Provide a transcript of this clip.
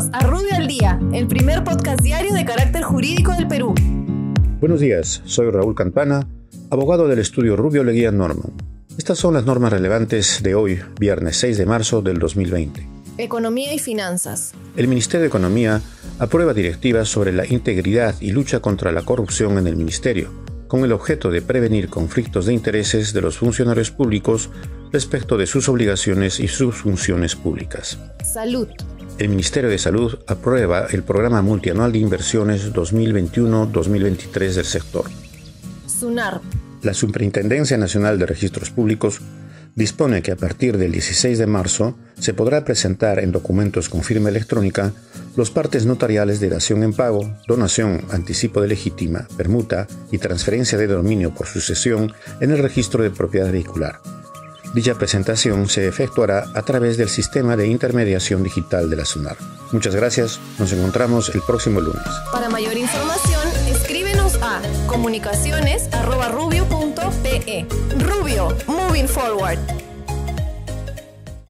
Bienvenidos a Rubio al Día, el primer podcast diario de carácter jurídico del Perú. Buenos días, soy Raúl Campana, abogado del estudio Rubio Leguía Norman. Estas son las normas relevantes de hoy, viernes 6 de marzo del 2020. Economía y finanzas. El Ministerio de Economía aprueba directivas sobre la integridad y lucha contra la corrupción en el Ministerio, con el objeto de prevenir conflictos de intereses de los funcionarios públicos respecto de sus obligaciones y sus funciones públicas. Salud. El Ministerio de Salud aprueba el Programa Multianual de Inversiones 2021-2023 del sector. SUNAR. La Superintendencia Nacional de Registros Públicos dispone que a partir del 16 de marzo se podrá presentar en documentos con firma electrónica los partes notariales de dación en pago, donación, anticipo de legítima, permuta y transferencia de dominio por sucesión en el registro de propiedad vehicular. Dicha presentación se efectuará a través del sistema de intermediación digital de la SUNAR. Muchas gracias, nos encontramos el próximo lunes. Para mayor información, escríbenos a comunicaciones.rubio.pe. Rubio, moving forward.